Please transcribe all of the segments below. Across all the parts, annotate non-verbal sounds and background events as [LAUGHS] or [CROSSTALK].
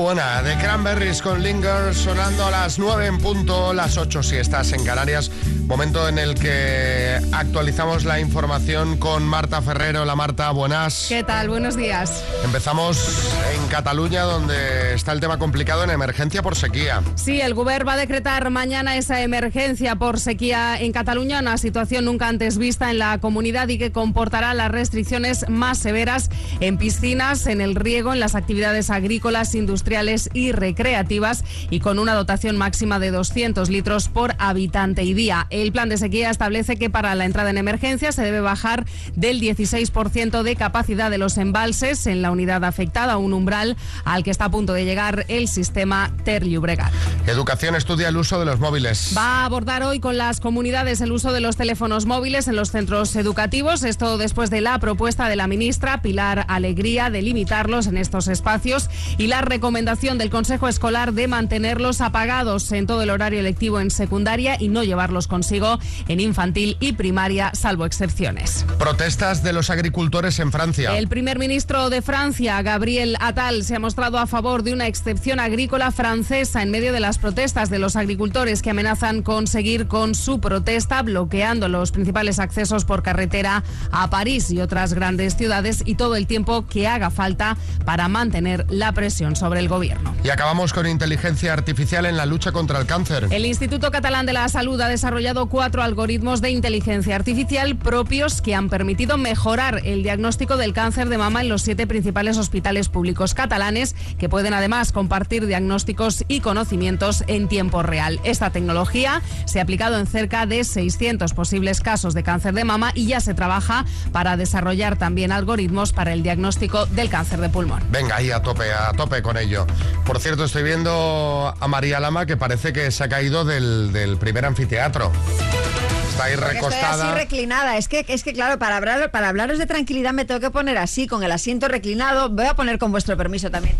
Buena, de Cranberries con Linger sonando a las 9 en punto, las 8 si estás en Canarias. Momento en el que actualizamos la información con Marta Ferrero. La Marta, buenas. ¿Qué tal? Buenos días. Empezamos en Cataluña, donde está el tema complicado en emergencia por sequía. Sí, el Gobierno va a decretar mañana esa emergencia por sequía en Cataluña, una situación nunca antes vista en la comunidad y que comportará las restricciones más severas en piscinas, en el riego, en las actividades agrícolas, industriales y recreativas y con una dotación máxima de 200 litros por habitante y día. El plan de sequía establece que para la entrada en emergencia se debe bajar del 16% de capacidad de los embalses en la unidad afectada, un umbral al que está a punto de llegar el sistema Ter Llobregat. Educación estudia el uso de los móviles. Va a abordar hoy con las comunidades el uso de los teléfonos móviles en los centros educativos. Esto después de la propuesta de la ministra Pilar Alegría de limitarlos en estos espacios y la recomendación del Consejo Escolar de mantenerlos apagados en todo el horario lectivo en secundaria y no llevarlos consigo en infantil y primaria, salvo excepciones. Protestas de los agricultores en Francia. El primer ministro de Francia, Gabriel Attal, se ha mostrado a favor de una excepción agrícola francesa en medio de las protestas de los agricultores que amenazan con seguir con su protesta, bloqueando los principales accesos por carretera a París y otras grandes ciudades y todo el tiempo que haga falta para mantener la presión sobre el gobierno. Y acabamos con inteligencia artificial en la lucha contra el cáncer. El Instituto Catalán de la Salud ha desarrollado cuatro algoritmos de inteligencia artificial propios que han permitido mejorar el diagnóstico del cáncer de mama en los siete principales hospitales públicos catalanes, que pueden además compartir diagnósticos y conocimientos en tiempo real. Esta tecnología se ha aplicado en cerca de 600 posibles casos de cáncer de mama y ya se trabaja para desarrollar también algoritmos para el diagnóstico del cáncer de pulmón. Venga, ahí a tope, a tope con ello. Por cierto, estoy viendo a María Lama que parece que se ha caído del, del primer anfiteatro. Está ahí recostada. Estoy así reclinada. Es que, es que claro, para, hablar, para hablaros de tranquilidad me tengo que poner así, con el asiento reclinado. Voy a poner con vuestro permiso también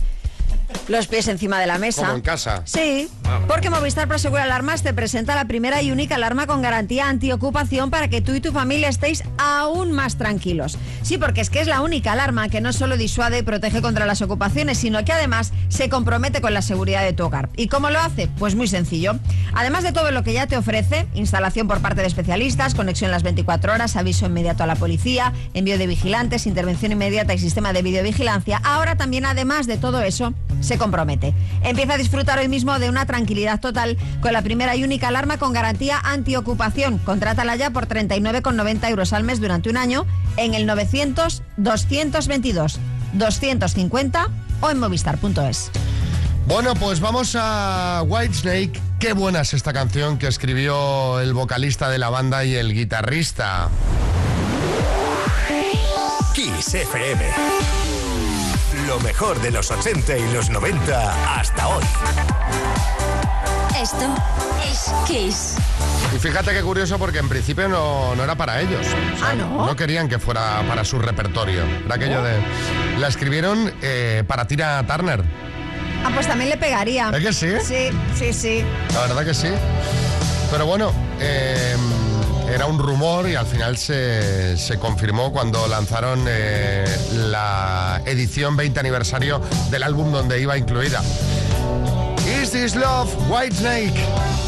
los pies encima de la mesa. Como en casa. Sí, porque Movistar Prosegura Alarmas te presenta la primera y única alarma con garantía antiocupación para que tú y tu familia estéis aún más tranquilos. Sí, porque es que es la única alarma que no solo disuade y protege contra las ocupaciones, sino que además se compromete con la seguridad de tu hogar. ¿Y cómo lo hace? Pues muy sencillo. Además de todo lo que ya te ofrece, instalación por parte de especialistas, conexión las 24 horas, aviso inmediato a la policía, envío de vigilantes, intervención inmediata y sistema de videovigilancia, ahora también además de todo eso, se compromete. Empieza a disfrutar hoy mismo de una tranquilidad total con la primera y única alarma con garantía antiocupación. Contrátala ya por 39,90 euros al mes durante un año en el 900-222-250 o en movistar.es. Bueno, pues vamos a Whitesnake. Qué buena es esta canción que escribió el vocalista de la banda y el guitarrista. Kiss FM. Lo mejor de los 80 y los 90 hasta hoy. Esto es Kiss. Y fíjate qué curioso porque en principio no, no era para ellos. O sea, Ah, ¿no? querían que fuera para su repertorio. Era aquello de... La escribieron eh, para Tina Turner. Ah, pues también le pegaría. ¿Es que sí? Sí, sí, sí. La verdad que sí. Pero bueno, eh, era un rumor y al final se, se confirmó cuando lanzaron eh, la edición 20 aniversario del álbum donde iba incluida. Is This Love, Whitesnake. Should've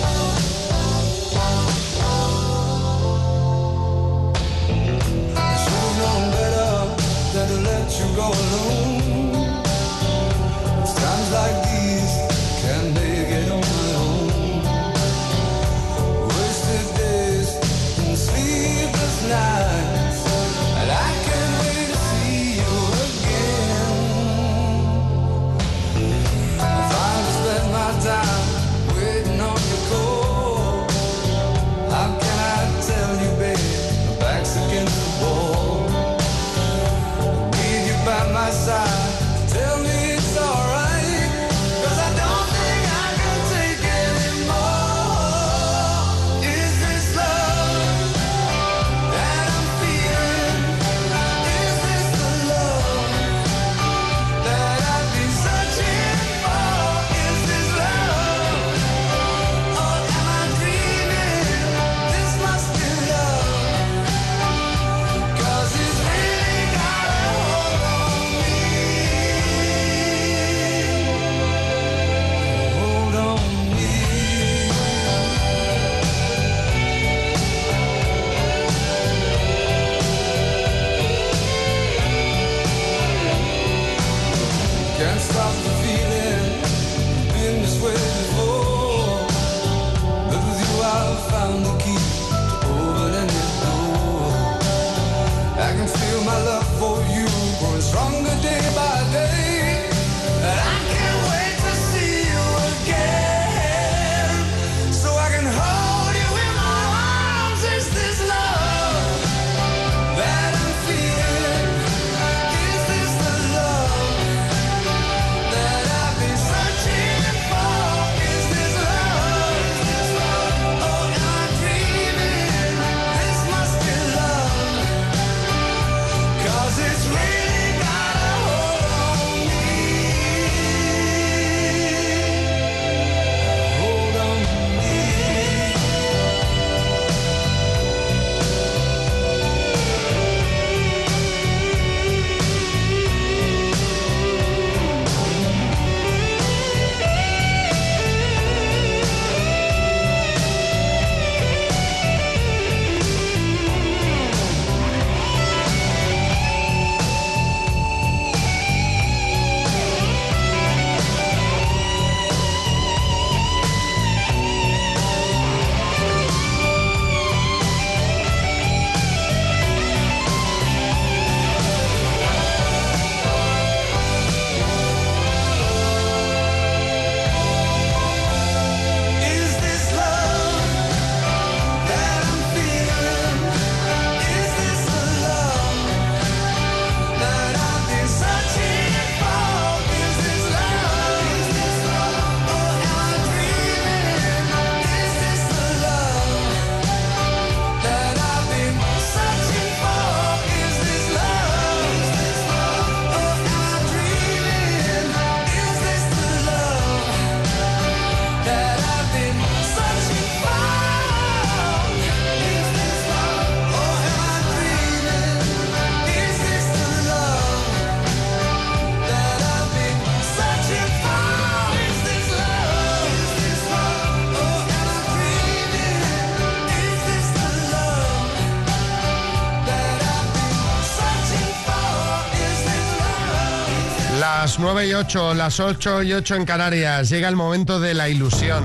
9 y 8, las 8 y 8 en Canarias. Llega el momento de la ilusión.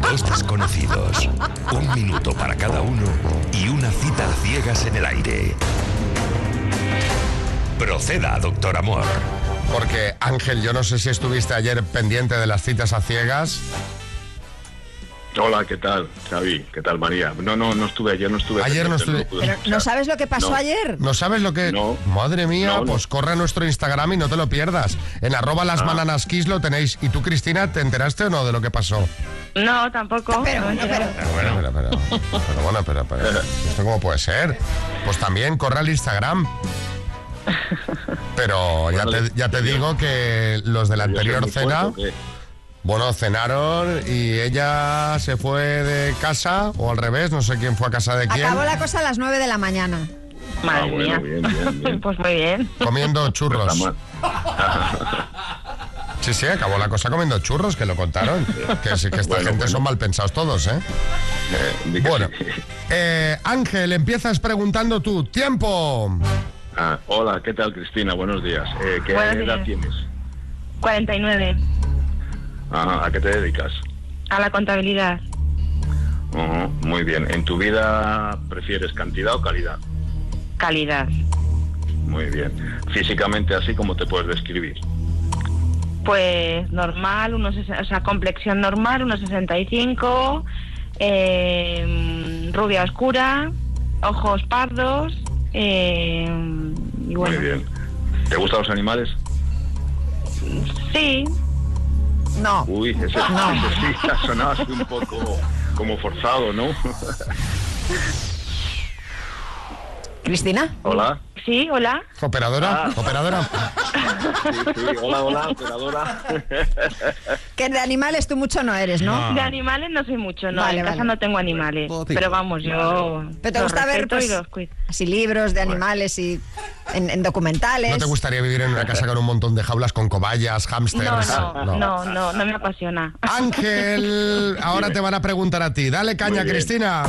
Dos desconocidos, un minuto para cada uno y una cita a ciegas en el aire. Proceda, doctor Amor. Porque Ángel, yo no sé si estuviste ayer pendiente de las citas a ciegas. Hola, ¿qué tal, Xavi? ¿Qué tal, María? No, no, no estuve ayer, no estuve. Ayer no estuve- Pero, ¿No sabes lo que pasó No. ayer? ¿No sabes lo que...? No. Madre mía, No, no. pues corre a nuestro Instagram y no te lo pierdas. En arroba las bananas kiss lo tenéis. ¿Y tú, Cristina, te enteraste o no de lo que pasó? No, tampoco. Pero, bueno, pero- Pero bueno, pero, pero, pero bueno, pero, pero, ¿esto cómo puede ser? Pues también corre al Instagram. Pero ya te, ya te digo que los de la anterior cena. Bueno, cenaron y ella se fue de casa, o al revés, no sé quién fue a casa de quién, Acabó la cosa a las 9 de la mañana. Madre Ah, bueno, mía. bien, bien, [LAUGHS] bien. Pues muy bien. comiendo churros. [LAUGHS] Sí, sí, acabó la cosa comiendo churros, que lo contaron. Que, sí, que esta Bueno, gente bueno. son mal pensados todos, ¿eh? Eh, Bueno, [LAUGHS] eh, Ángel, empiezas preguntando tú. ¡Tiempo! Ah, hola, ¿qué tal, Cristina? Buenos días. Eh, ¿Qué Buenos edad días. tienes? 49. Ah, ¿A qué te dedicas? A la contabilidad. Muy bien. ¿En tu vida prefieres cantidad o calidad? Calidad. Muy bien. Físicamente, así como te puedes describir. Pues normal, unos, o sea, complexión normal, unos 65, eh, rubia oscura, ojos pardos, eh, y bueno, Muy bien. ¿Te gustan los animales? sí, No. Uy, ese, ese sí ha sonado así un poco como forzado, ¿no? [LAUGHS] ¿Cristina? hola. sí, hola. ¿Operadora? Ah. ¿Operadora? [LAUGHS] Sí, sí, hola, hola, operadora. [LAUGHS] Que de animales tú mucho no eres, ¿no? De animales no soy mucho, no, Vale, en casa vale. no tengo animales, pero vamos, yo Pero te gusta ver pues, los así libros de animales y en, en documentales. ¿No te gustaría vivir en una casa con un montón de jaulas con cobayas, No, hámsters? no, no, no, no me apasiona. Ángel, ahora te van a preguntar a ti. Dale caña. Cristina.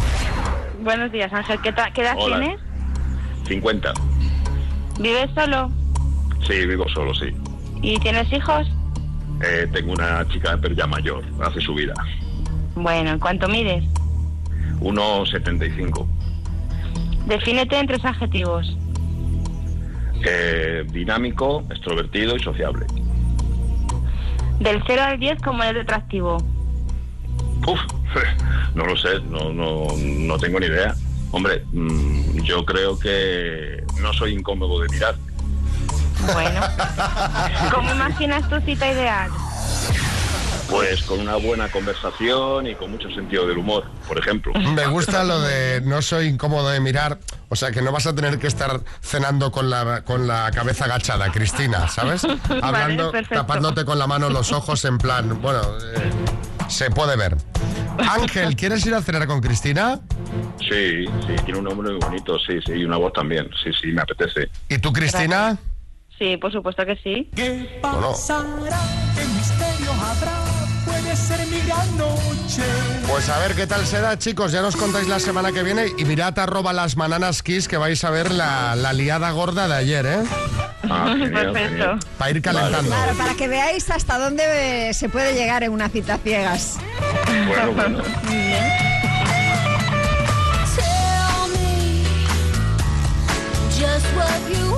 Buenos días, Ángel, ¿qué, qué edad Hola. tienes? 50. ¿Vives solo? Sí, vivo solo, sí. ¿Y tienes hijos? Eh, tengo una chica, pero ya mayor, hace su vida. Bueno, ¿en cuánto mides? 1,75. Defínete en tres adjetivos. Eh, dinámico, extrovertido y sociable. Del 0 al 10, ¿cómo eres atractivo? Uf, [LAUGHS] no lo sé, no, no, no tengo ni idea. Hombre, mm, yo creo que no soy incómodo de mirar. Bueno. [LAUGHS] ¿Cómo imaginas tu cita ideal? Pues con una buena conversación y con mucho sentido del humor, por ejemplo. [LAUGHS] Me gusta lo de no soy incómodo de mirar. O sea, que no vas a tener que estar cenando con la, con la cabeza agachada, Cristina, ¿sabes? [LAUGHS] Hablando, tapándote con la mano los ojos en plan, bueno, eh, se puede ver. Ángel, ¿quieres ir a cenar con Cristina? Sí, sí, tiene un nombre muy bonito, sí, sí, y una voz también. Sí, sí, me apetece. ¿Y tú, Cristina? Sí, por supuesto que sí. ¿Qué pasará? ¿Qué misterio habrá? Puede ser mi gran noche. Pues a ver qué tal se da, chicos. Ya nos contáis la semana que viene. Y mirad arroba las bananas kiss que vais a ver la, la liada gorda de ayer, ¿eh? Ah, [LAUGHS] genial, Perfecto. genial. Para ir calentando. Claro, para que veáis hasta dónde se puede llegar en una cita ciegas. Bueno, [LAUGHS] bueno. What you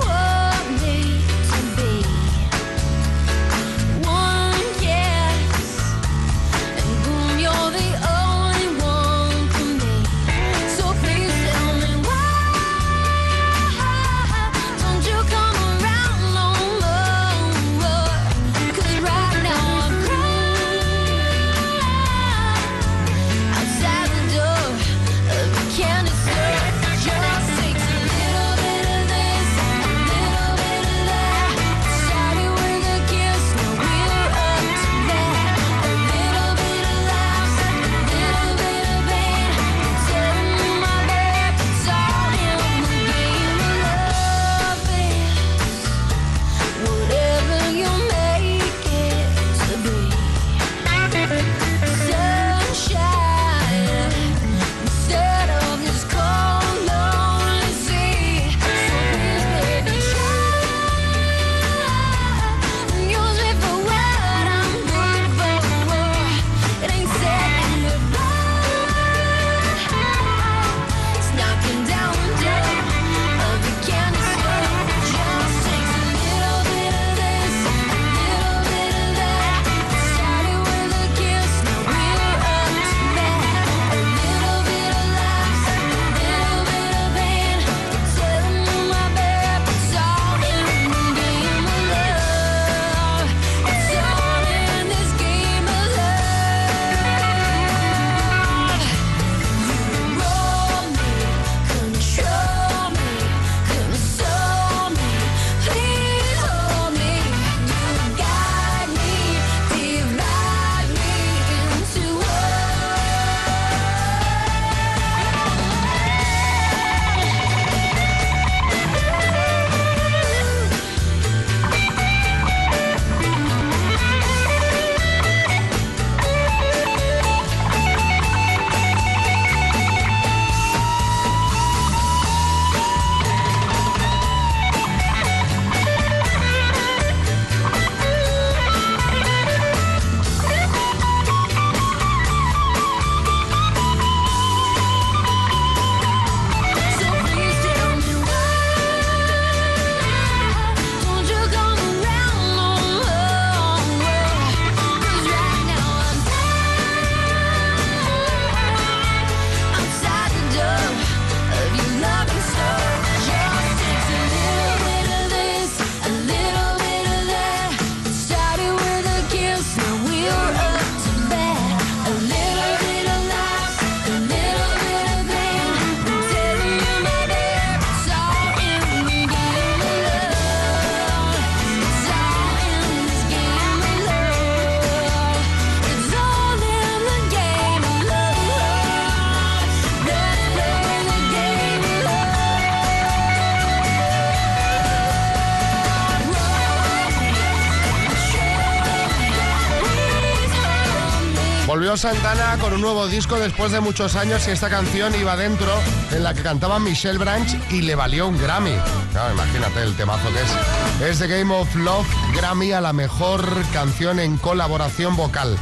Santana con un nuevo disco después de muchos años y esta canción iba dentro en la que cantaba Michelle Branch y le valió un Grammy. Claro, imagínate el temazo que es. Es The Game of Love Grammy a la mejor canción en colaboración vocal.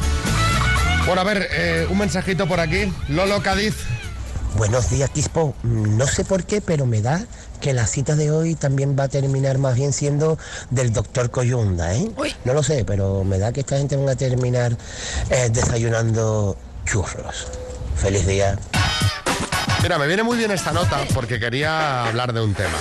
Bueno, a ver, eh, un mensajito por aquí. Lolo Cádiz. Buenos días, Quispo. No sé por qué, pero me da que la cita de hoy también va a terminar más bien siendo del doctor Coyunda, ¿eh? No lo sé, pero me da que esta gente va a terminar eh, desayunando churros. Feliz día. Mira, me viene muy bien esta nota porque quería hablar de un tema.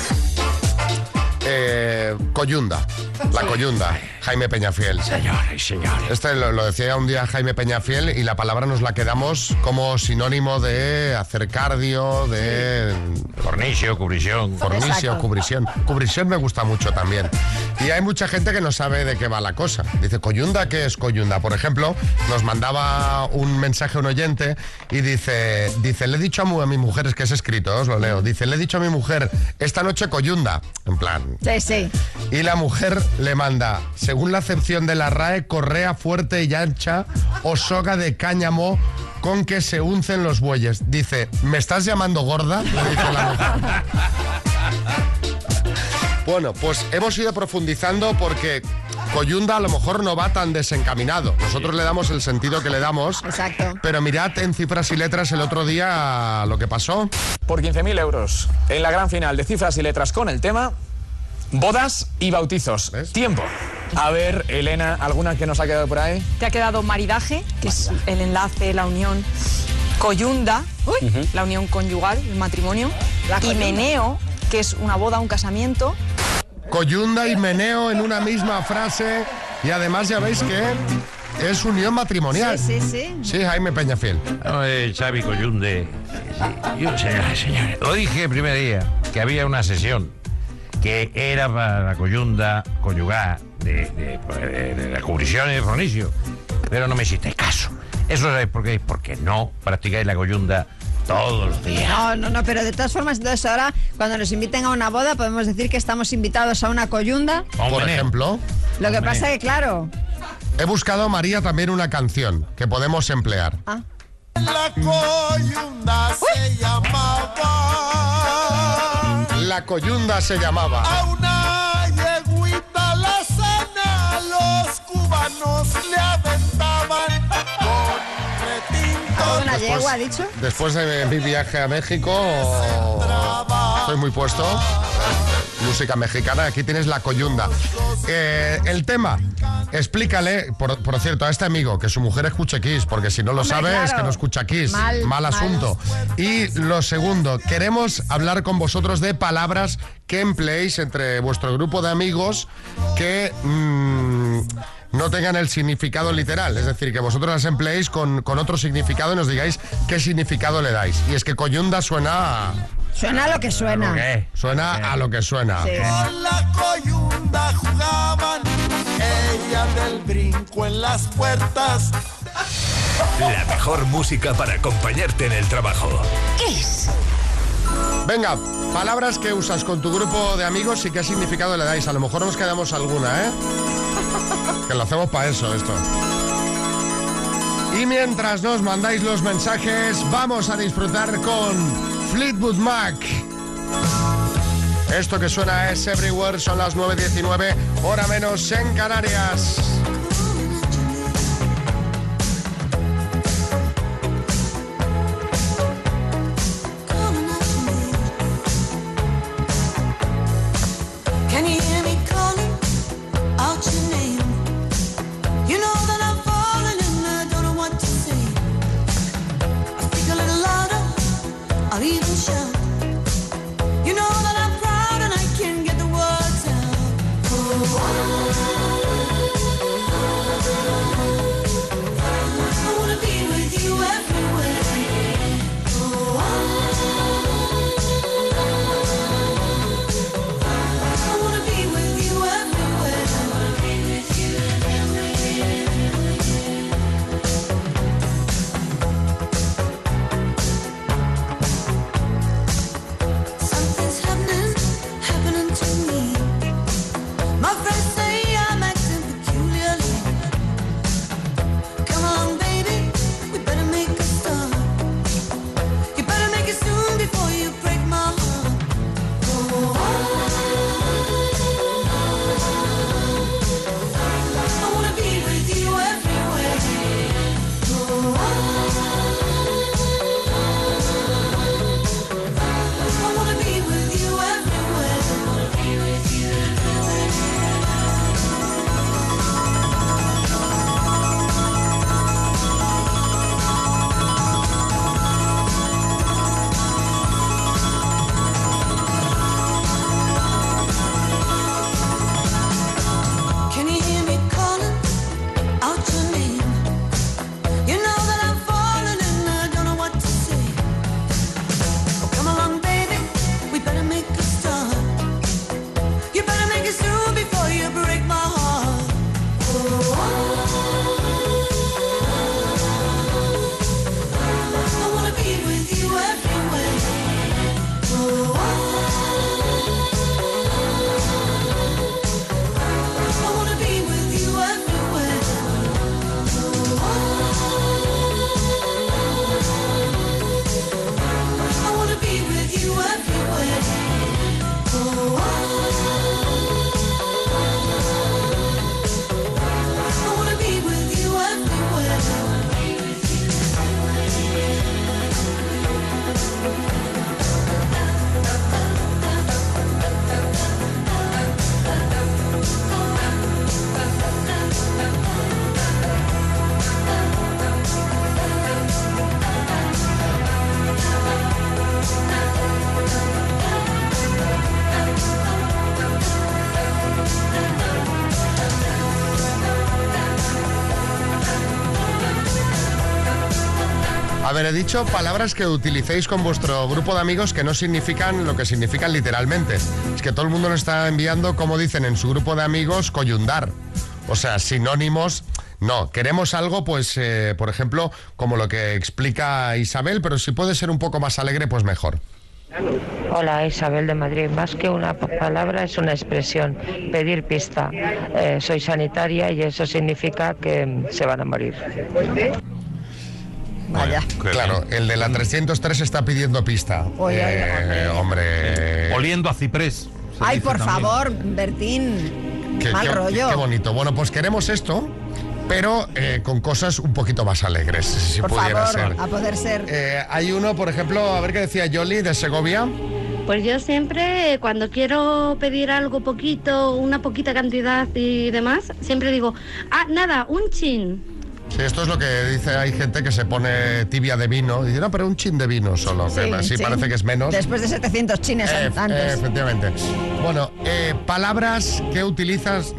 Eh, coyunda, la coyunda, Jaime Peñafiel. Señores, señores. Este lo, lo decía un día Jaime Peñafiel y la palabra nos la quedamos como sinónimo de hacer cardio, de... Cornicio, cubrición. Cornicio, Exacto. cubrición. Cubrición me gusta mucho también. Y hay mucha gente que no sabe de qué va la cosa. Dice, ¿coyunda qué es coyunda? Por ejemplo, nos mandaba un mensaje un oyente y dice, dice, le he dicho a, a mi mujer, es que es escrito, os lo leo, dice, le he dicho a mi mujer, esta noche coyunda. En plan, Sí, sí. y la mujer le manda, según la acepción de la RAE, correa fuerte y ancha o soga de cáñamo con que se uncen los bueyes. Dice, ¿me estás llamando gorda? Le dice la mujer. [LAUGHS] Bueno, pues hemos ido profundizando porque Coyunda a lo mejor no va tan desencaminado. Nosotros le damos el sentido que le damos. Exacto. Pero mirad en cifras y letras el otro día lo que pasó. por 15.000 euros en la gran final de cifras y letras con el tema bodas y bautizos. ¿Ves? Tiempo. A ver, Elena, ¿alguna que nos ha quedado por ahí? Te ha quedado maridaje, que es el enlace, la unión. Coyunda, la unión conyugal, el matrimonio. y meneo, que es una boda, un casamiento. Coyunda y meneo en una misma frase. Y además ya veis que es unión matrimonial. Sí, sí, sí. Sí, Jaime Peñafiel. Eh, Xavi Coyunde. Sí, Yo, señores, señores. Lo dije el primer día, que había una sesión que era para la coyunda conyugal de, de, de- de la cubrición de Fronicio. Pero no me hiciste caso. ¿Eso sabéis por qué? Porque no practicáis la coyunda todos los días. No, no, no, pero de todas formas, entonces ahora, cuando nos inviten a una boda, podemos decir que estamos invitados a una coyunda. Por ejemplo, Lo que pasa que, claro. he buscado María también una canción que podemos emplear. Ah, La coyunda se llamaba La coyunda se llamaba. a una yeguita la cena los cubanos le aventaban con retinto ¿a una yegua, ha dicho? Después de mi viaje a México, estoy muy puesto. Música mexicana, aquí tienes la coyunda. Eh, el tema, explícale, por, por cierto, a este amigo que su mujer escuche Kiss, porque si no lo Hombre, sabe es que no escucha Kiss. Mal, mal. asunto. Y lo segundo, queremos hablar con vosotros de palabras que empleéis entre vuestro grupo de amigos que mm, no tengan el significado literal. Es decir, que vosotros las empleéis con, con otro significado y nos digáis qué significado le dais. Y es que coyunda suena, a- Suena lo que suena. ¿Qué? suena a lo que suena. Sí. con la coyunda jugaban ella del brinco en las puertas La mejor música para acompañarte en el trabajo. Venga, palabras que usas con tu grupo de amigos y qué significado le dais. A lo mejor nos quedamos alguna, ¿eh? [LAUGHS] Que lo hacemos para eso, esto. Y mientras nos mandáis los mensajes, vamos a disfrutar con Fleetwood Mac. Esto que suena es Everywhere, son las 9.19, hora menos en Canarias. A ver, he dicho palabras que utilicéis con vuestro grupo de amigos que no significan lo que significan literalmente. Es que todo el mundo nos está enviando, como dicen en su grupo de amigos, coyundar. O sea, sinónimos. No, queremos algo, pues, eh, por ejemplo, como lo que explica Isabel, pero si puede ser un poco más alegre, pues mejor. Hola Isabel de Madrid, más que una pa- palabra es una expresión, pedir pista. Eh, soy sanitaria y eso significa que se van a morir. Vaya. Claro, el de la 303 está pidiendo pista. Oye, Eh, hombre. Oliendo a ciprés. Ay, por también. favor, Bertín. Qué, Mal qué- rollo. qué bonito. Bueno, pues queremos esto, pero eh, con cosas un poquito más alegres, si por pudiera favor, ser. a poder ser. Eh, hay uno, por ejemplo, a ver qué decía Yoli de Segovia. Pues yo siempre, cuando quiero pedir algo poquito, una poquita cantidad y demás, siempre digo, ah, nada, un chin. Sí, esto es lo que dice, hay gente que se pone tibia de vino. Dice, no, pero un chin de vino solo. que así sí. parece que es menos. Después de 700 chines Eh, antes. eh, efectivamente. Bueno, eh, palabras que utilizas.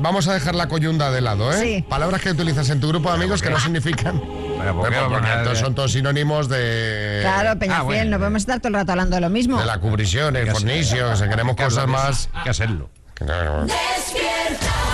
Vamos a dejar la coyunda de lado, ¿eh? Sí. Palabras que utilizas en tu grupo de amigos que no significan. ¿por Bueno, porque son todos sinónimos de. Claro, Peñafiel, Ah, bueno. no podemos estar todo el rato hablando de lo mismo. De la cubrición, el fornicio, sea, queremos que cosas más. que hacerlo. que despierta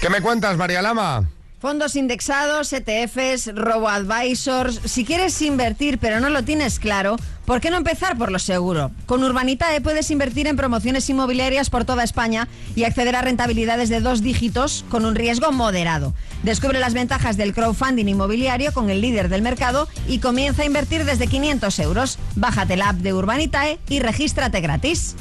¿Qué me cuentas, María Lama? Fondos indexados, ETFs, robo-advisors. Si quieres invertir pero no lo tienes claro, ¿por qué no empezar por lo seguro? Con Urbanitae puedes invertir en promociones inmobiliarias por toda España y acceder a rentabilidades de dos dígitos con un riesgo moderado. Descubre las ventajas del crowdfunding inmobiliario con el líder del mercado y comienza a invertir desde 500 euros. Bájate la app de Urbanitae y regístrate gratis.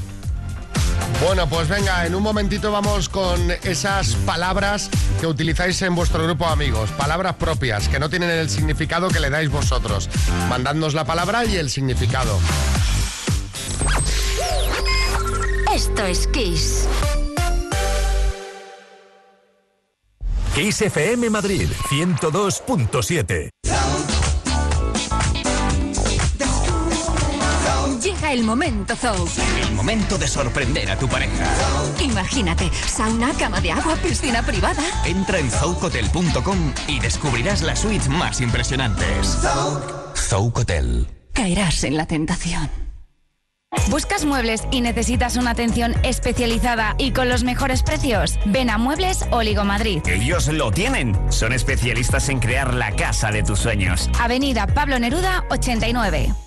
Bueno, pues venga, en un momentito vamos con esas palabras que utilizáis en vuestro grupo de amigos. Palabras propias, que no tienen el significado que le dais vosotros. Mandadnos la palabra y el significado. Esto es Kiss. Kiss FM Madrid 102.7. Llega el momento Zou. El momento de sorprender a tu pareja. Imagínate, sauna, cama de agua, piscina privada. Entra en zoucotel.com y descubrirás las suites más impresionantes. Zoucotel. Caerás en la tentación. ¿Buscas muebles y necesitas una atención especializada y con los mejores precios? Ven a Muebles Oligo Madrid. Ellos lo tienen. Son especialistas en crear la casa de tus sueños. Avenida Pablo Neruda 89.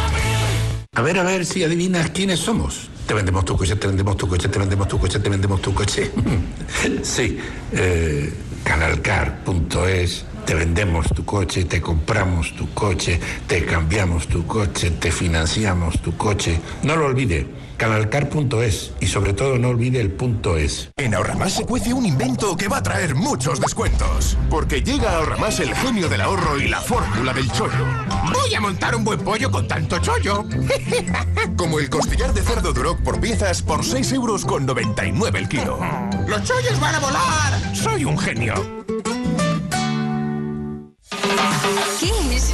A ver, a ver si adivinas quiénes somos. Te vendemos tu coche, te vendemos tu coche, te vendemos tu coche, te vendemos tu coche. [LAUGHS] sí, eh, canalcar.es. Te vendemos tu coche, te compramos tu coche, te cambiamos tu coche, te financiamos tu coche. No lo olvide, canalcar.es y sobre todo no olvide el punto es. En Ahorramás se cuece un invento que va a traer muchos descuentos. Porque llega a Ahorramás el genio del ahorro y la fórmula del chollo. Voy a montar un buen pollo con tanto chollo. [LAUGHS] Como el costillar de cerdo Duroc por piezas por 6 euros con 99 el kilo. ¡Los chollos van a volar! ¡Soy un genio! Kiss. Kiss.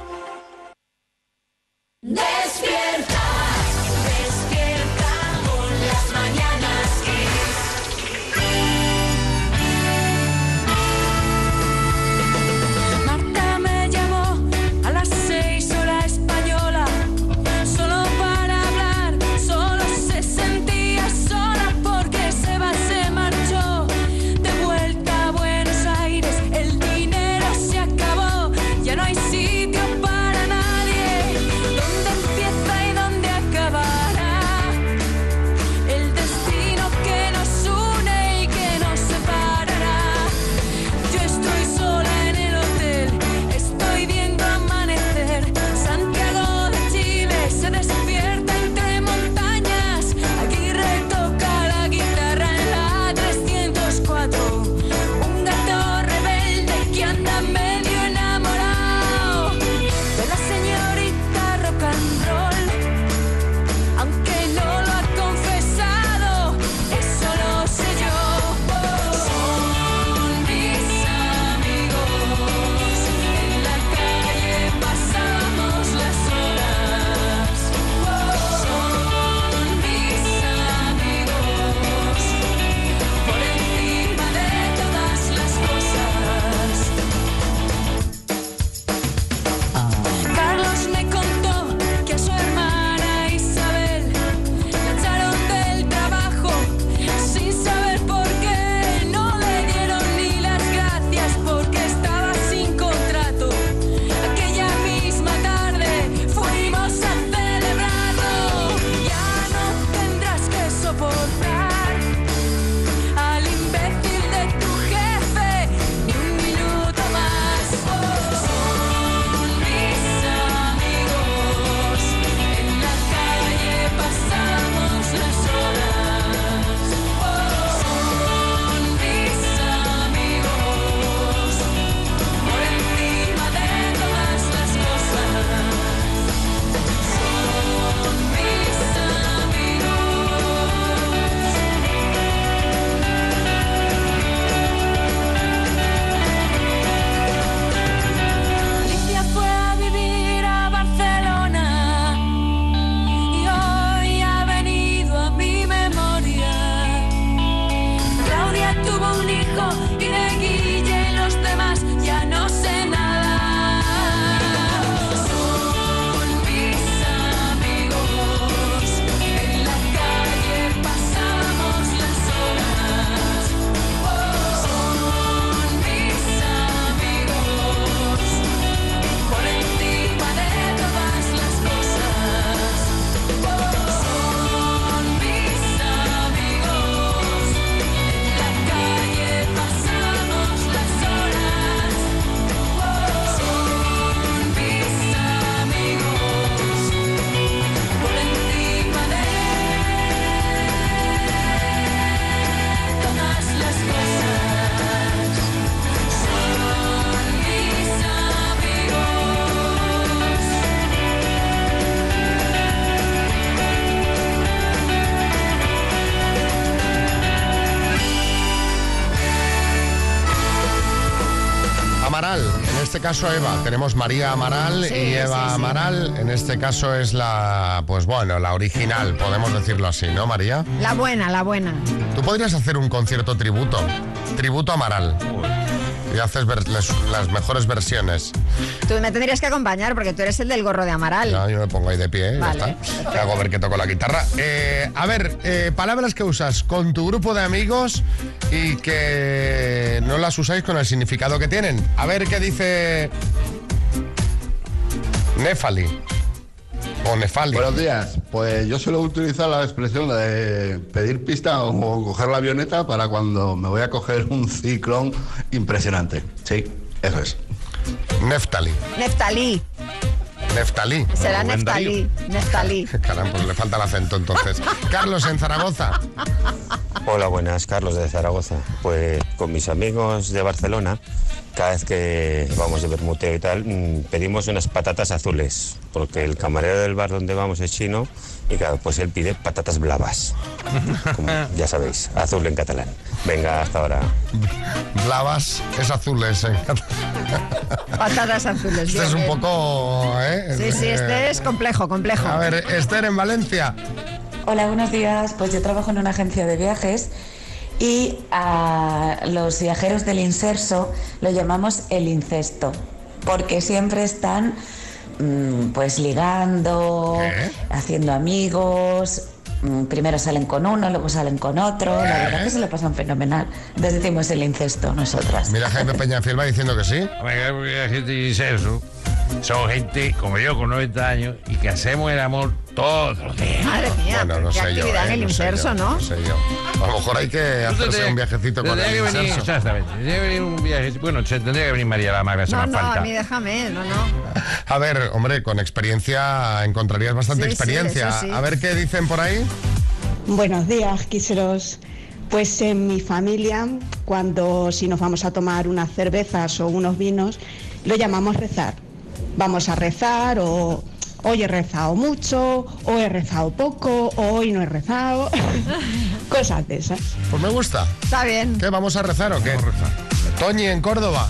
Caso Eva. Tenemos María Amaral Sí, y Eva sí, sí. Amaral. En este caso es la, pues bueno, la original, podemos decirlo así, ¿no, María? La buena, la buena. Tú podrías hacer un concierto tributo. Tributo a Amaral. Y haces ver- las, las mejores versiones. Tú me tendrías que acompañar porque tú eres el del gorro de Amaral. Ya, yo me pongo ahí de pie, ya Vale, está. Te hago ver que toco la guitarra. Eh, a ver, eh, palabras que usas con tu grupo de amigos y que no las usáis con el significado que tienen. A ver qué dice Nefali. O Nefali. Buenos días. Pues yo suelo utilizar la expresión de pedir pista o coger la avioneta para cuando me voy a coger un ciclón impresionante. Sí, eso es. Neftali. Neftalí. Neftalí. Será Neftalí. Neftalí. [LAUGHS] Caramba, pues le falta el acento entonces. [LAUGHS] Carlos, en Zaragoza. Hola, buenas, Carlos de Zaragoza. Pues con mis amigos de Barcelona, cada vez que vamos de bermuteo y tal, mm, pedimos unas patatas azules, porque el camarero del bar donde vamos es chino y claro, pues él pide patatas blavas, [LAUGHS] como ya sabéis, azul en catalán. Venga, hasta ahora. Blavas es azules. ¿eh? Patatas azules. Este bien, es un bien. poco... ¿eh? Sí, sí, este es complejo, complejo. A ver, Esther en Valencia. Hola, buenos días. Pues yo trabajo en una agencia de viajes y a los viajeros del inserso lo llamamos el incesto, porque siempre están mm, pues ligando, haciendo amigos. mm, Primero salen con uno, luego salen con otro. La verdad que se lo pasan fenomenal. Entonces decimos el incesto nosotras. Mira Jaime Peñafiel va diciendo que sí. Hombre, Son gente como yo con 90 años y que hacemos el amor todos los días. Madre mía, Bueno, no qué sé yo. actividad ¿eh? en el No yo, ¿no? No sé yo. A lo mejor hay que hacerse un viajecito con el que venir, inserso. exactamente. Tendría que venir un viaje. Bueno, se tendría que venir María la Magra, se No, me no, falta. a mí déjame, no, no. A ver, hombre, con experiencia encontrarías bastante Sí, experiencia. sí. A ver qué dicen por ahí. Buenos días, quiseros. Pues en mi familia, cuando si nos vamos a tomar unas cervezas o unos vinos, lo llamamos rezar. Vamos a rezar o hoy he rezado mucho, o he rezado poco, o hoy no he rezado. [LAUGHS] Cosas de esas. Pues me gusta. Está bien. ¿Qué? ¿Vamos a rezar o qué? Toñi, en Córdoba.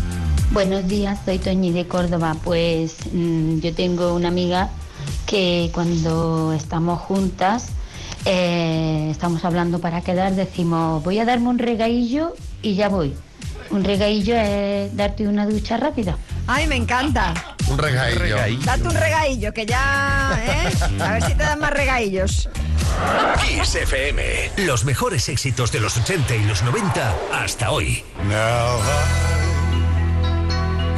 Buenos días, soy Toñi de Córdoba. Pues mm, yo tengo una amiga que cuando estamos juntas, eh, estamos hablando para quedar, decimos, voy a darme un regaillo y ya voy. Un regaillo es darte una ducha rápida. Ay, me encanta. Un regaillo. Date un regaillo, que ya, ¿eh? A ver si te dan más regaillos. Kiss FM. Los mejores éxitos de los 80 y los 90 hasta hoy. Now I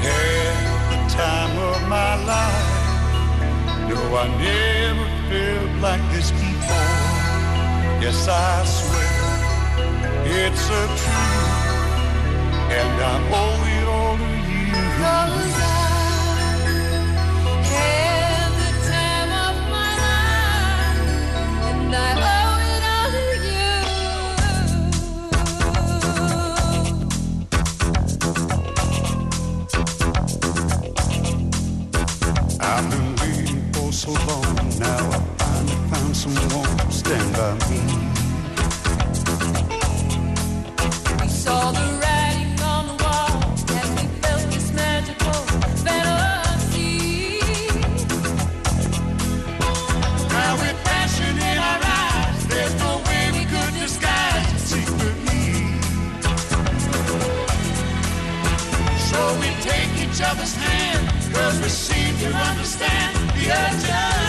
had the time of my life. No, I never felt like this before. Yes, I swear it's a truth, and I owe it all to you. So long. Now I finally found someone to stand by me. We saw the writing on the wall, and we felt this magical fantasy. Now with passion in our eyes, there's no way we could disguise it secretly. So we take each other's hand, cause we seem to understand the urgency.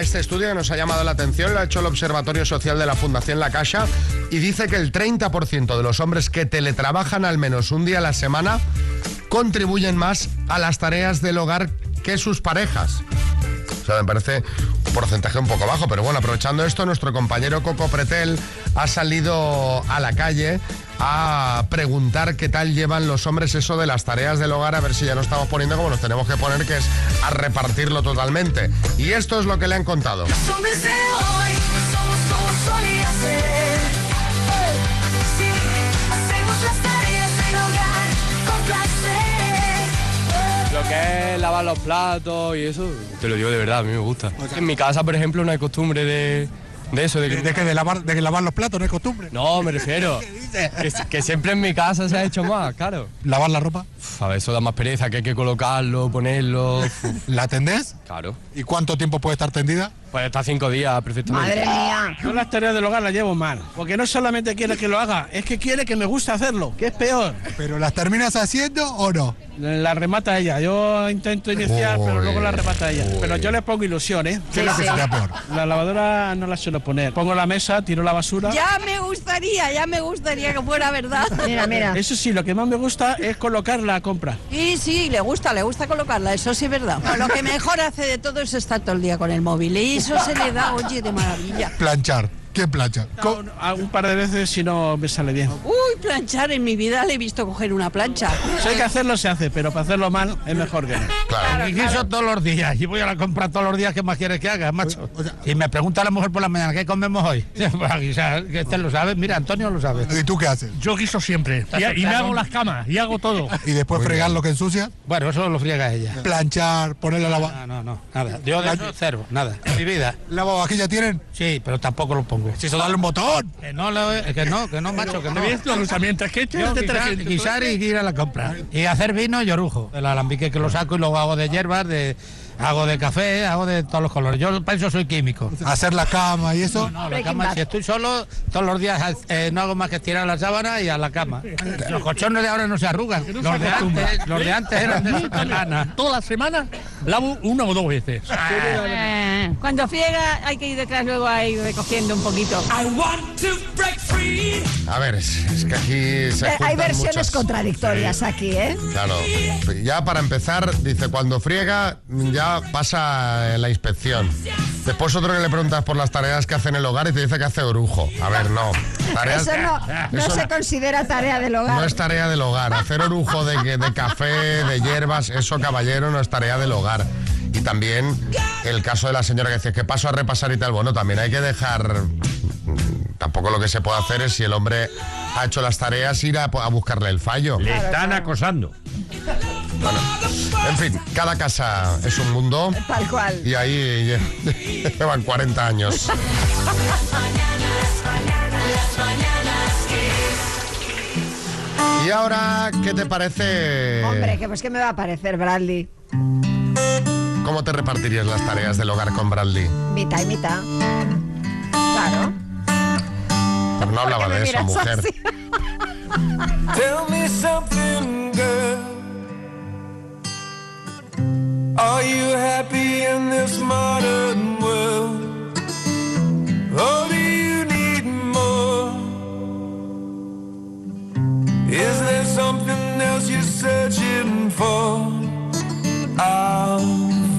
Este estudio que nos ha llamado la atención, lo ha hecho el Observatorio Social de la Fundación La Caixa y dice que el 30% de los hombres que teletrabajan al menos un día a la semana contribuyen más a las tareas del hogar que sus parejas. O sea, me parece un porcentaje un poco bajo, pero bueno, aprovechando esto, nuestro compañero Coco Pretel ha salido a la calle a preguntar qué tal llevan los hombres eso de las tareas del hogar, a ver si ya nos estamos poniendo como nos tenemos que poner, que es a repartirlo totalmente. Y esto es lo que le han contado. Lo que es lavar los platos y eso, te lo digo de verdad, a mí me gusta. En mi casa, por ejemplo, no hay costumbre de, de eso. ¿De, ¿De, que de lavar, de que lavar los platos no es costumbre? No, me [LAUGHS] refiero. que, que siempre en mi casa se ha hecho más, claro. ¿Lavar la ropa? Uf, a ver, eso da más pereza, que hay que colocarlo, ponerlo. uf. [LAUGHS] ¿La tendés? Claro. ¿Y cuánto tiempo puede estar tendida? Pues está cinco días perfectamente. Madre mía. Yo las tareas del hogar las llevo mal, porque no solamente quiere que lo haga, es que quiere que me guste hacerlo, que es peor. ¿Pero las terminas haciendo o no? La remata ella, yo intento iniciar, pero luego la remata ella. Pero yo le pongo ilusión, ¿eh? Sí, sí. La lavadora no la suelo poner. Pongo la mesa, tiro la basura. Ya me gustaría, ya me gustaría que fuera verdad. Mira, mira. Eso sí, lo que más me gusta es colocar la compra. Sí, sí, le gusta, le gusta colocarla, eso sí es verdad. No, lo que mejor hace de todo es estar todo el día con el móvil y eso se le da, oye, de maravilla. Planchar. ¿Quién plancha? No, no, a un par de veces si no me sale bien. Uy, planchar, en mi vida le he visto coger una plancha. Si hay que hacerlo, se hace, pero para hacerlo mal es mejor que no. Claro. Y eso todos los días. Y voy a la compra todos los días. ¿Qué más quieres que haga, macho? Y me pregunta la mujer por la mañana, ¿qué comemos hoy? [LAUGHS] Pues guisar, que este lo sabe. Mira, Antonio lo sabe. ¿Y tú qué haces? Yo guiso siempre. Y, y me hago las camas, y hago todo. [LAUGHS] ¿Y después fregar lo que ensucia? Bueno, eso lo friega ella. Planchar, ponerle la No, no, no, nada. Yo de eso, cero, nada. En mi vida. ¿Lavavajillas tienen? Sí, pero tampoco lo pongo. Si eso darle un botón. Que no, lo- que no, que no, macho, que no. ¿Ves los usamientos que he hecho? Yo Este guisar, guisar y ir a la compra. Y hacer vino y orujo. El alambique que lo saco y luego hago de hierbas, de, hago de café, hago de todos los colores. Yo para eso soy químico. [LAUGHS] Hacer la cama y eso. No, la cama, si estoy solo, todos los días eh, no hago más que estirar la sábana y a la cama. [LAUGHS] Los colchones de ahora no se arrugan. no Los se de antes, los de antes eran de lana. Toda la semana lavo una o dos veces. Eh, Cuando friega hay que ir detrás luego ahí recogiendo un poquito. A ver, es, que aquí se Eh, Hay versiones muchas- contradictorias aquí, ¿eh? Claro, ya para empezar, dice, cuando friega ya pasa en la inspección. Después otro que le preguntas por las tareas que hace en el hogar y te dice que hace orujo. A ver, no. Tareas- Eso no, [LAUGHS] no eso se considera tarea del hogar. no es tarea del hogar. Hacer orujo de, de café, de hierbas, eso, caballero, no es tarea del hogar. Y también el caso de la señora que dice que paso a repasar y tal. Bueno, también hay que dejar. Tampoco lo que se puede hacer es si el hombre ha hecho las tareas, ir a, a buscarle el fallo. Le están acosando. Bueno, en fin, cada casa es un mundo. Tal cual. Y ahí lle- [LAUGHS] llevan 40 años. [LAUGHS] Y ahora, ¿qué te parece? Hombre, que pues que me va a parecer Bradley. ¿Cómo te repartirías las tareas del hogar con Bradley? Mitad y mitad. Claro. Pero no hablaba ¿Por qué de eso, mujer. Tell me something, girl. Are you happy in this modern world? Or do you need more? Is there something else you're searching for? I'm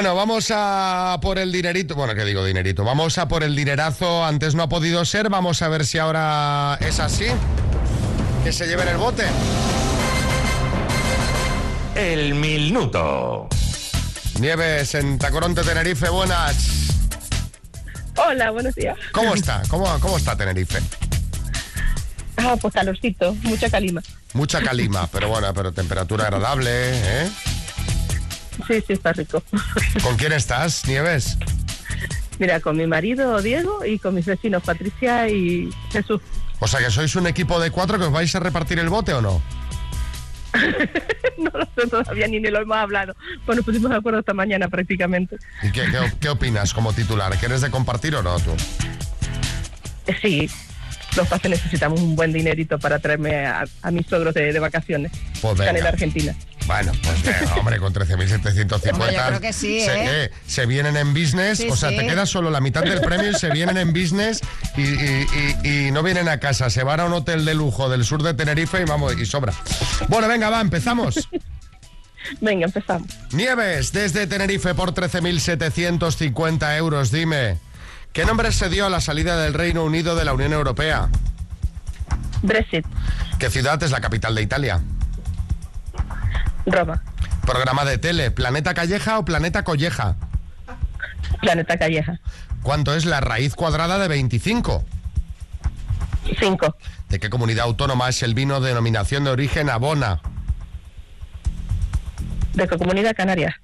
Bueno, vamos a por el dinerito. Bueno, ¿qué digo dinerito? Vamos a por el dinerazo. Antes no ha podido ser. Vamos a ver si ahora es así. Que se lleven el bote. El minuto. Nieves en Tacoronte, Tenerife. Buenas. Hola, buenos días. ¿Cómo está? ¿Cómo, cómo está Tenerife? Ah, pues calorcito, mucha calima. Mucha calima, pero bueno, pero temperatura agradable, ¿eh? Sí, sí, está rico. [LAUGHS] ¿Con quién estás, Nieves? Mira, con mi marido Diego y con mis vecinos Patricia y Jesús. O sea que sois un equipo de cuatro que os vais a repartir el bote o no? [LAUGHS] No lo sé todavía ni, ni lo hemos hablado. Pues nos pusimos de acuerdo esta mañana prácticamente. ¿Y qué, qué- qué opinas como titular? ¿Quieres de compartir o no tú? Sí, los pases necesitamos un buen dinerito para traerme a, a mis suegros de, de vacaciones. Pues Están en venga. Argentina. Bueno, pues venga, [LAUGHS] hombre, con 13.750. Hombre, yo creo que sí, se, ¿eh? eh, se vienen en business, Sí, o sea, sí. te queda solo la mitad del premio y se vienen en business y, y- y- y no vienen a casa, se van a un hotel de lujo del sur de Tenerife y vamos, y sobra. Bueno, venga, va, empezamos. [LAUGHS] Venga, empezamos. Nieves, desde Tenerife por 13.750 euros, dime. ¿Qué nombre se dio a la salida del Reino Unido de la Unión Europea? Brexit, ¿Qué ciudad es la capital de Italia? Roma, Programa de tele, ¿Planeta Calleja o Planeta Colleja? Planeta Calleja, ¿Cuánto es la raíz cuadrada de 25? 5, ¿De qué comunidad autónoma es el vino denominación de origen Abona? de qué comunidad canaria,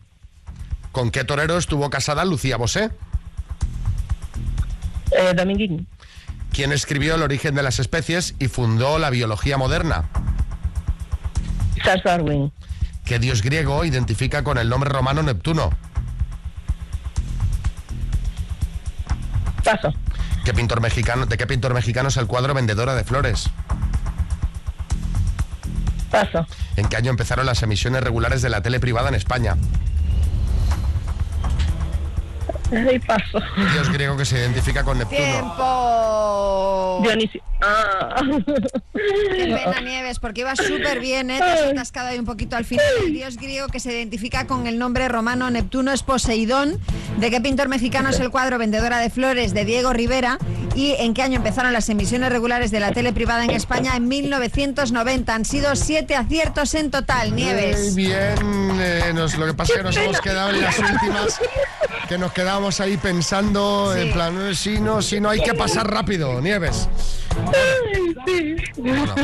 ¿Con qué torero estuvo casada Lucía Bosé? Eh, Dominguín, ¿Quién escribió El origen de las especies y fundó la biología moderna? Charles Darwin, ¿Qué dios griego identifica con el nombre romano Neptuno? Paso, ¿Qué pintor mexicano, ¿De qué pintor mexicano es el cuadro Vendedora de Flores? Paso, ¿En qué año empezaron las emisiones regulares de la tele privada en España? Y paso. Dios griego que se identifica con Neptuno. ¡Tiempo! Dionisio. Ah. Qué pena, Nieves, porque iba súper bien, ¿eh? Te has atascado ahí un poquito al final. El dios griego que se identifica con el nombre romano Neptuno es Poseidón. ¿De qué pintor mexicano es el cuadro Vendedora de Flores de Diego Rivera? ¿Y en qué año empezaron las emisiones regulares de la tele privada en España? En 1990. Han sido siete aciertos en total, Nieves. Muy bien, eh, nos- lo que pasa es que nos hemos quedado en las últimas, que nos quedábamos ahí pensando, en plan, eh, sí, no, sí, no, hay que pasar rápido, Nieves. Bueno,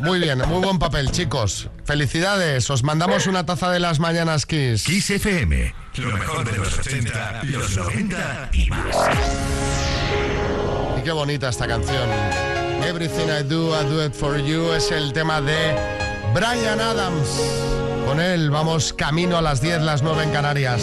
muy bien, muy buen papel, chicos. Felicidades, os mandamos una taza de las mañanas Kiss. Kiss FM, lo mejor de los 80, los 90 y más. Y qué bonita esta canción. Everything I Do, I Do It For You es el tema de Brian Adams. Con él vamos camino a las 10, las 9 en Canarias.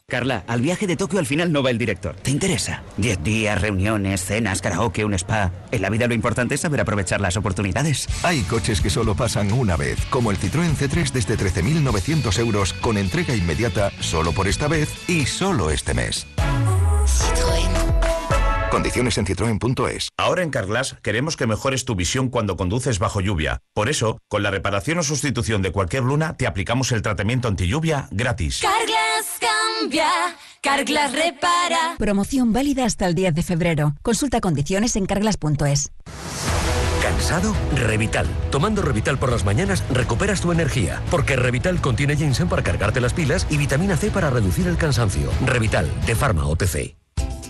Carla, al viaje de Tokio al final no va el director. ¿Te interesa? Diez días, reuniones, cenas, karaoke, un spa. En la vida lo importante es saber aprovechar las oportunidades. Hay coches que solo pasan una vez, como el Citroën C3 desde 13.900 euros con entrega inmediata solo por esta vez y solo este mes. Condiciones en citroen.es. Ahora en Carglass queremos que mejores tu visión cuando conduces bajo lluvia. Por eso, con la reparación o sustitución de cualquier luna, te aplicamos el tratamiento anti lluvia gratis. Carglass cambia, Carglass repara. Promoción válida hasta el 10 de febrero. Consulta condiciones en carglass.es. ¿Cansado? Revital. Tomando Revital por las mañanas recuperas tu energía, porque Revital contiene ginseng para cargarte las pilas y vitamina C para reducir el cansancio. Revital, de Pharma OTC.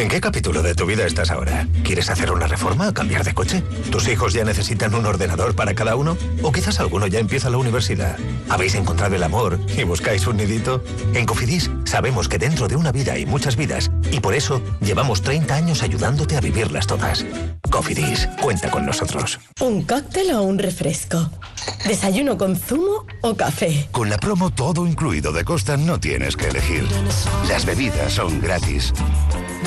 ¿En qué capítulo de tu vida estás ahora? ¿Quieres hacer una reforma o cambiar de coche? ¿Tus hijos ya necesitan un ordenador para cada uno? ¿O quizás alguno ya empieza la universidad? ¿Habéis encontrado el amor y buscáis un nidito? En Cofidis sabemos que dentro de una vida hay muchas vidas y por eso llevamos 30 años ayudándote a vivirlas todas. Cofidis, cuenta con nosotros. ¿Un cóctel o un refresco? ¿Desayuno con zumo o café? Con la promo todo incluido de Costa no tienes que elegir. Las bebidas son gratis.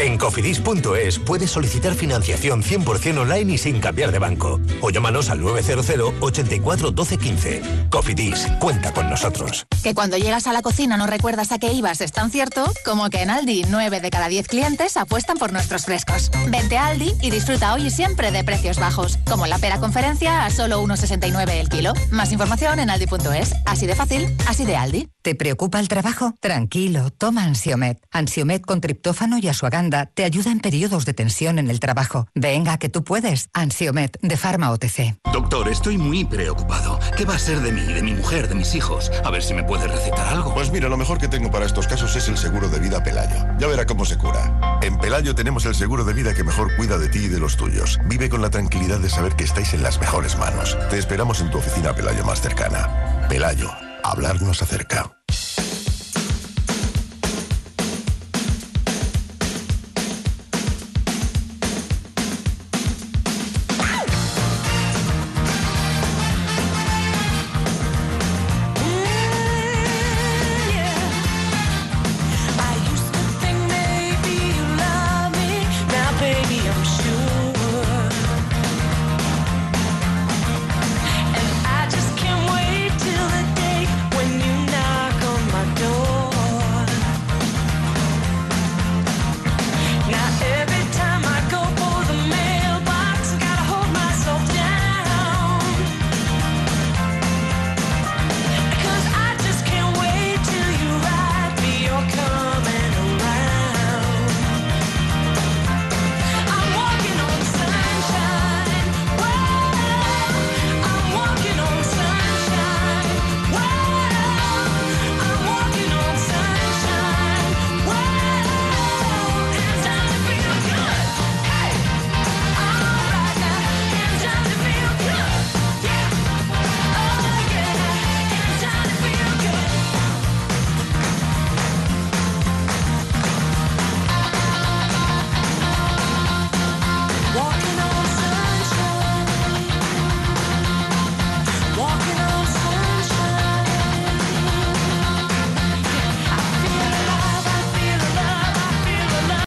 En cofidis.es puedes solicitar financiación 100% online y sin cambiar de banco. O llámanos al 900 84 12 15. Cofidis, cuenta con nosotros. Que cuando llegas a la cocina no recuerdas a qué ibas es tan cierto como que en Aldi 9 de cada 10 clientes apuestan por nuestros frescos. Vente a Aldi y disfruta hoy y siempre de precios bajos, como la pera conferencia a solo 1,69 el kilo. Más información en aldi.es. Así de fácil, así de Aldi. ¿Te preocupa el trabajo? Tranquilo, toma Ansiomet. Ansiomet con triptófano y asuaganda te ayuda en periodos de tensión en el trabajo. Venga, que tú puedes. Ansiomet de Pharma OTC. Doctor, estoy muy preocupado. ¿Qué va a ser de mí, de mi mujer, de mis hijos? A ver si me puede recetar algo. Pues mira, lo mejor que tengo para estos casos es el seguro de vida Pelayo. Ya verá cómo se cura. En Pelayo tenemos el seguro de vida que mejor cuida de ti y de los tuyos. Vive con la tranquilidad de saber que estáis en las mejores manos. Te esperamos en tu oficina Pelayo más cercana. Pelayo, hablarnos acerca.